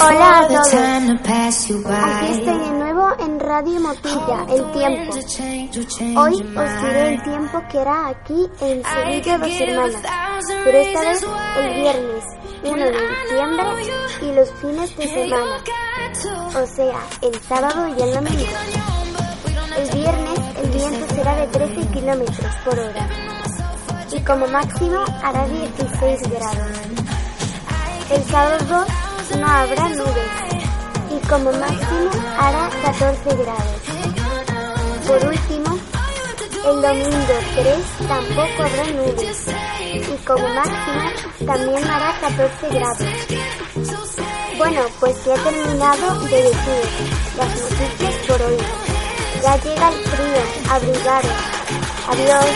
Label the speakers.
Speaker 1: Hola a todos. Aquí estoy de nuevo en Radio Motilla, El Tiempo. Hoy os diré el tiempo que hará aquí en Sevilla Dos Hermanas, pero esta vez el viernes 1 de diciembre y los fines de semana, o sea, el sábado y el domingo. El viernes el viento será de 13 kilómetros por hora y como máximo hará 16 grados. El sábado no habrá nubes y como máximo hará 14 grados. Por último, el domingo 3 tampoco habrá nubes y como máximo también hará 14 grados. Bueno, pues ya he terminado de decir las noticias por hoy. Ya llega el frío, abrigaros. Adiós.